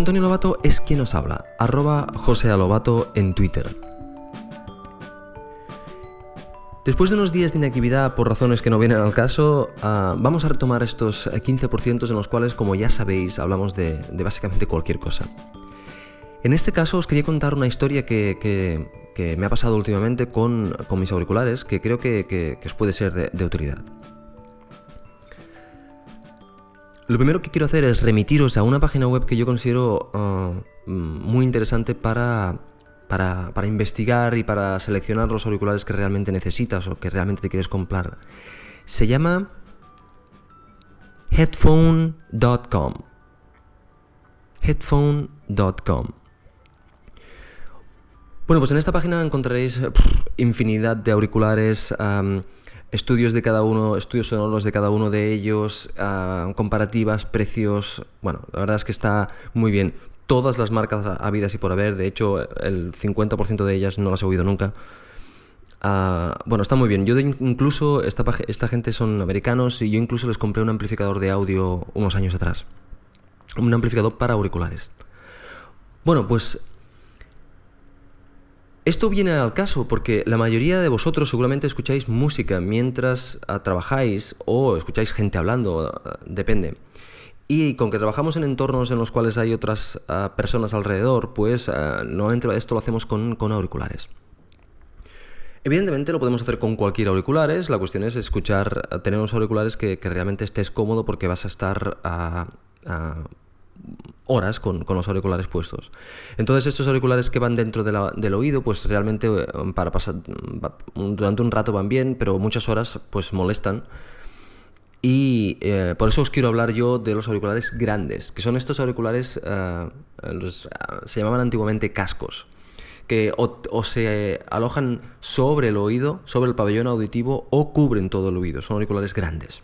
Antonio Lobato es quien nos habla, arroba José en Twitter. Después de unos días de inactividad por razones que no vienen al caso, ah, vamos a retomar estos 15% en los cuales, como ya sabéis, hablamos de, básicamente cualquier cosa. En este caso os quería contar una historia que, me ha pasado últimamente con, mis auriculares, que creo que, os puede ser de, utilidad. Lo primero que quiero hacer es remitiros a una página web que yo considero ah, muy interesante para para, investigar y para seleccionar los auriculares que realmente necesitas o que realmente te quieres comprar. Se llama headphone.com. Headphone.com. Bueno, pues en esta página encontraréis infinidad de auriculares, estudios de cada uno, estudios sonoros de cada uno de ellos, comparativas, precios. Bueno, la verdad es que está muy bien todas las marcas habidas y por haber. De hecho, el 50% de ellas no las he oído nunca. Ah, bueno, está muy bien. Yo incluso, esta, esta gente son americanos y yo incluso les compré un amplificador de audio unos años atrás. Un amplificador para auriculares. Bueno, pues esto viene al caso porque la mayoría de vosotros seguramente escucháis música mientras ah, trabajáis o escucháis gente hablando, ah, depende. Y con que trabajamos en entornos en los cuales hay otras ah, personas alrededor, pues uh, normalmente esto lo hacemos con, auriculares. Evidentemente lo podemos hacer con cualquier auriculares, la cuestión es escuchar, tener unos auriculares que, realmente estés cómodo porque vas a estar horas con, los auriculares puestos. Entonces estos auriculares que van dentro del oído, pues realmente eh, para pasar durante un rato van bien, pero muchas horas pues molestan y eh, por eso os quiero hablar yo de los auriculares grandes, que son estos auriculares, eh, se llamaban antiguamente cascos, que o, se alojan sobre el oído, sobre el pabellón auditivo, o cubren todo el oído. Son auriculares grandes.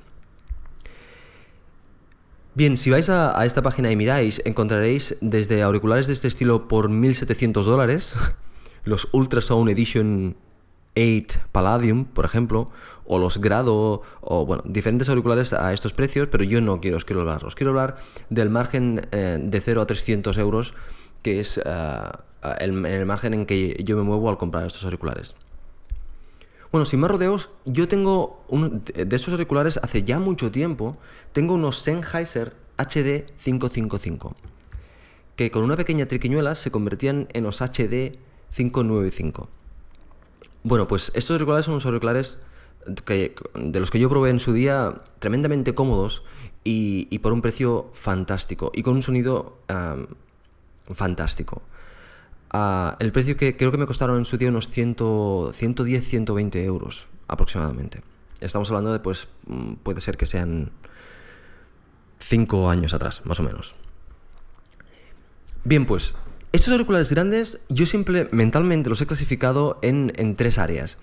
Bien, si vais a, esta página y miráis, encontraréis desde auriculares de este estilo por 1.700 dólares, los Ultrasound Edition 8 Palladium, por ejemplo, o los Grado, o bueno, diferentes auriculares a estos precios, pero yo no quiero, os quiero hablar. Os quiero hablar del margen eh, de 0 a 300 euros, que es eh, el, margen en que yo me muevo al comprar estos auriculares. Bueno, sin más rodeos, yo tengo de estos auriculares hace ya mucho tiempo, tengo unos Sennheiser HD 555, que con una pequeña triquiñuela se convertían en los HD 595. Bueno, pues estos auriculares son unos auriculares de los que yo probé en su día tremendamente cómodos y, por un precio fantástico y con un sonido fantástico. El precio que creo que me costaron en su día unos 100, 110, 120 euros aproximadamente. Estamos hablando de, pues, mm, puede ser que sean 5 años atrás, más o menos. Bien, pues estos auriculares grandes yo siempre mentalmente los he clasificado en, tres áreas.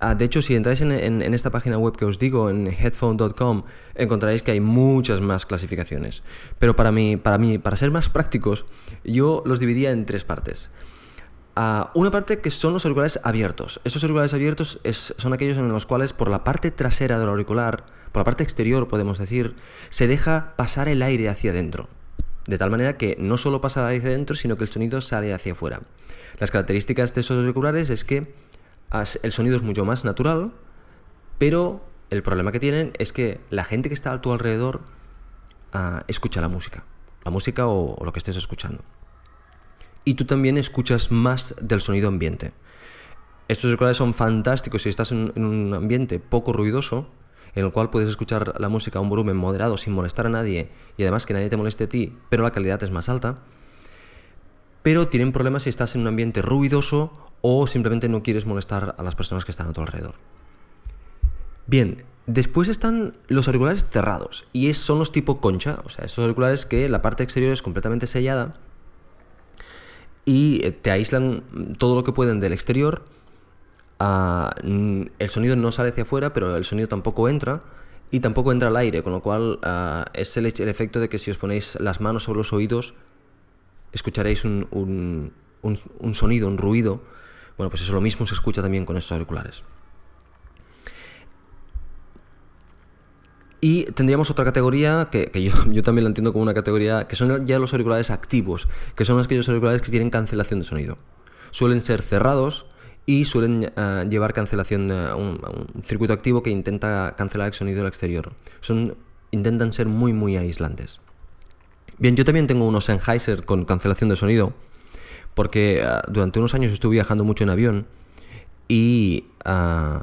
Ah, de hecho, si entráis en, esta página web que os digo, en headphone.com, encontraréis que hay muchas más clasificaciones. Pero para mí, para mí, para ser más prácticos, yo los dividía en tres partes. Ah, una parte que son los auriculares abiertos. Estos auriculares abiertos son aquellos en los cuales por la parte trasera del auricular, por la parte exterior podemos decir, se deja pasar el aire hacia adentro de tal manera que no solo pasa la hacia adentro, sino que el sonido sale hacia afuera. Las características de esos auriculares es que el sonido es mucho más natural, pero el problema que tienen es que la gente que está a tu alrededor ah, escucha la música, la música o, lo que estés escuchando. Y tú también escuchas más del sonido ambiente. Estos auriculares son fantásticos si estás en un ambiente poco ruidoso, en el cual puedes escuchar la música a un volumen moderado sin molestar a nadie y además que nadie te moleste a ti, pero la calidad es más alta. Pero tienen problemas si estás en un ambiente ruidoso o simplemente no quieres molestar a las personas que están a tu alrededor. Bien, después están los auriculares cerrados y son los tipo concha, o sea, esos auriculares que la parte exterior es completamente sellada y te aíslan todo lo que pueden del exterior Ah, el sonido no sale hacia afuera, pero el sonido tampoco entra y tampoco entra al aire, con lo cual ah, es el, efecto de que si os ponéis las manos sobre los oídos, escucharéis un, sonido, un ruido. Bueno, pues eso lo mismo se escucha también con estos auriculares. Y tendríamos otra categoría, que, yo, también lo entiendo como una categoría, que son ya los auriculares activos, que son aquellos auriculares que tienen cancelación de sonido. Suelen ser cerrados y suelen eh, llevar cancelación, un, un, circuito activo que intenta cancelar el sonido del exterior. Son, intentan ser muy, muy aislantes. Bien, yo también tengo unos Sennheiser con cancelación de sonido, porque uh, durante unos años estuve viajando mucho en avión y, uh,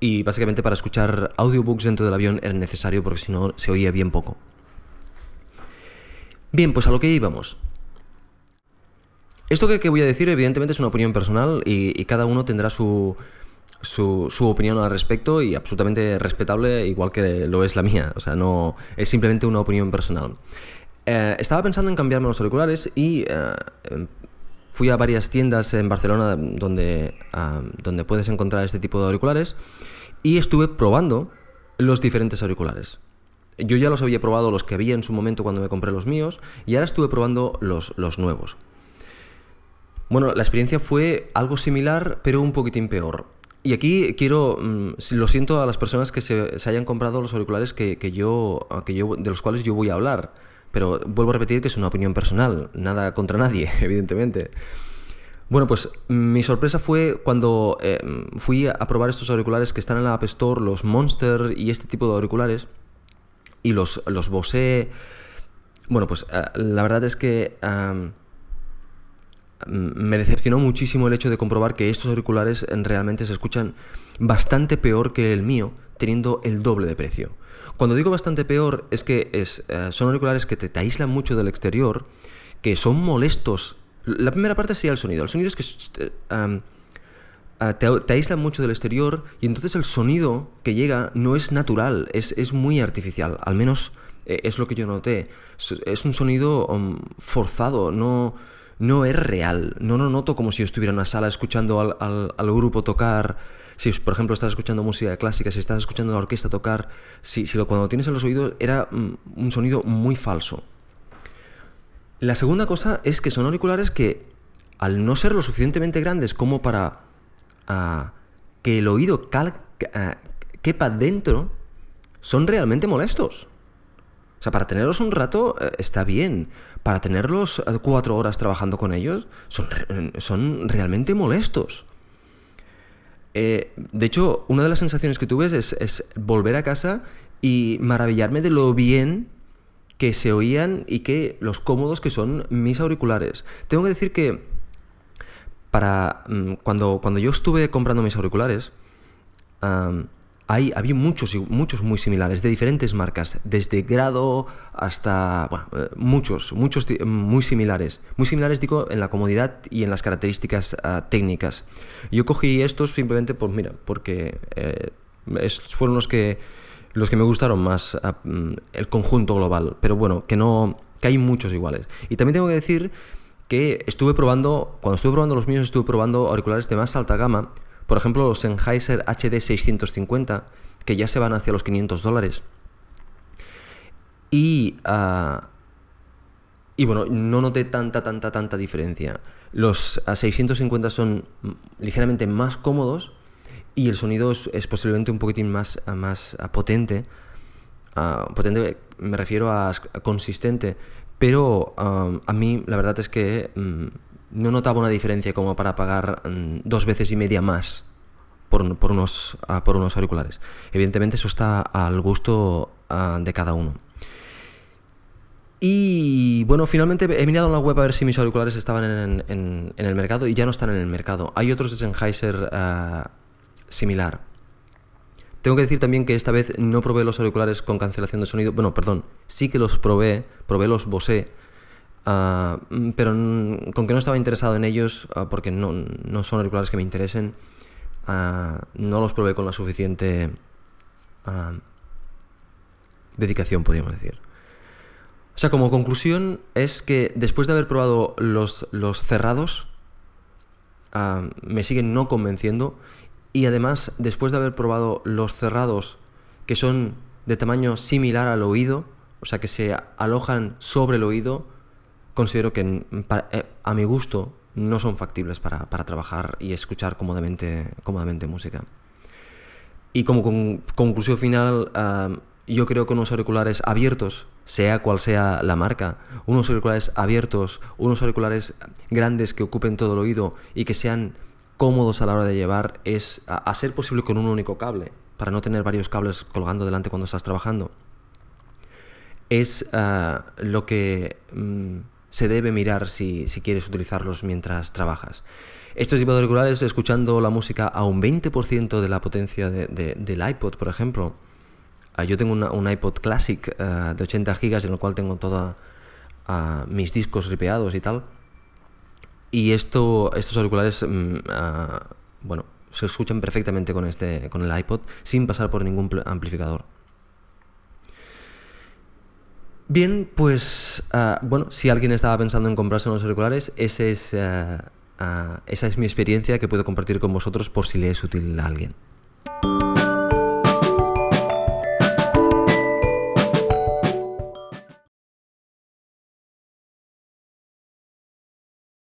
y básicamente para escuchar audiobooks dentro del avión era necesario porque si no se oía bien poco. Bien, pues a lo que íbamos. Esto que, voy a decir evidentemente es una opinión personal y, y cada uno tendrá su, su, su, opinión al respecto y absolutamente respetable, igual que lo es la mía. O sea, no es simplemente una opinión personal. Eh, estaba pensando en cambiarme los auriculares y eh, fui a varias tiendas en Barcelona donde, donde puedes encontrar este tipo de auriculares y estuve probando los diferentes auriculares. Yo ya los había probado los que había en su momento cuando me compré los míos y ahora estuve probando los, los nuevos. Bueno, la experiencia fue algo similar, pero un poquitín peor. Y aquí quiero, mm, lo siento a las personas que se, se hayan comprado los auriculares que, que, yo, que yo, de los cuales yo voy a hablar. Pero vuelvo a repetir que es una opinión personal, nada contra nadie, evidentemente. Bueno, pues mi sorpresa fue cuando eh, fui a probar estos auriculares que están en la App Store, los Monster y este tipo de auriculares, y los, los Bose. Bueno, pues uh, la verdad es que. Me decepcionó muchísimo el hecho de comprobar que estos auriculares realmente se escuchan bastante peor que el mío, teniendo el doble de precio. Cuando digo bastante peor es que es, uh, son auriculares que te, te, aíslan mucho del exterior, que son molestos. La primera parte sería el sonido. El sonido es que um, te, te, aíslan mucho del exterior y entonces el sonido que llega no es natural, es, es muy artificial, al menos eh, es lo que yo noté. Es, un sonido um, forzado, no no es real. No lo noto como si estuviera en una sala escuchando al, al, grupo tocar. Si, por ejemplo, estás escuchando música clásica, si estás escuchando la orquesta tocar, si, lo, cuando lo tienes en los oídos era mm, un sonido muy falso. La segunda cosa es que son auriculares que, al no ser lo suficientemente grandes como para uh, que el oído cal, uh, quepa dentro, son realmente molestos. O sea, para tenerlos un rato uh, está bien, para tenerlos cuatro horas trabajando con ellos, son, son realmente molestos. Eh, de hecho, una de las sensaciones que tuve es, volver a casa y maravillarme de lo bien que se oían y que los cómodos que son mis auriculares. Tengo que decir que para mm, cuando, cuando yo estuve comprando mis auriculares, hay, había muchos, muchos muy similares, de diferentes marcas, desde grado hasta, bueno, eh, muchos, muchos muy similares. Muy similares, digo, en la comodidad y en las características uh, técnicas. Yo cogí estos simplemente, por, mira, porque eh, fueron los que, los que me gustaron más, uh, el conjunto global. Pero bueno, que no, que hay muchos iguales. Y también tengo que decir que estuve probando, cuando estuve probando los míos, estuve probando auriculares de más alta gama, por ejemplo, los Sennheiser HD 650, que ya se van hacia los 500 dólares. Y, uh, y bueno, no noté tanta, tanta, tanta diferencia. Los a 650 son ligeramente más cómodos y el sonido es, posiblemente un poquitín más, más potente. Potente me refiero a, consistente, pero a mí la verdad es que... Um, no notaba una diferencia como para pagar mm, dos veces y media más por, unos, uh, por unos auriculares. Evidentemente eso está al gusto uh, de cada uno. Y bueno, finalmente he mirado en la web a ver si mis auriculares estaban en, en, el mercado y ya no están en el mercado. Hay otros de Sennheiser uh, similar. Tengo que decir también que esta vez no probé los auriculares con cancelación de sonido. Bueno, perdón, sí que los probé, probé los Bose pero con que no estaba interesado en ellos, porque no, no, son auriculares que me interesen, uh, no los probé con la suficiente dedicación, podríamos decir. O sea, como conclusión es que después de haber probado los, los cerrados, me siguen no convenciendo y además después de haber probado los cerrados que son de tamaño similar al oído, o sea, que se alojan sobre el oído, considero que para, eh, a mi gusto no son factibles para, para, trabajar y escuchar cómodamente, cómodamente música. Y como conclusión final, yo creo que unos auriculares abiertos, sea cual sea la marca, unos auriculares abiertos, unos auriculares grandes que ocupen todo el oído y que sean cómodos a la hora de llevar, es a, ser posible con un único cable, para no tener varios cables colgando delante cuando estás trabajando, es ah, lo que mm, se debe mirar si, quieres utilizarlos mientras trabajas. Estos tipos de auriculares, escuchando la música a un 20% de la potencia del iPod, por ejemplo, Ah, yo tengo un iPod Classic ah, de 80 gigas en el cual tengo todos ah, mis discos ripeados y tal. Y esto, estos auriculares, mm, bueno, se escuchan perfectamente con, este, con el iPod sin pasar por ningún amplificador. Bien, pues bueno, si alguien estaba pensando en comprarse unos auriculares, ese es, esa es mi experiencia que puedo compartir con vosotros por si le es útil a alguien.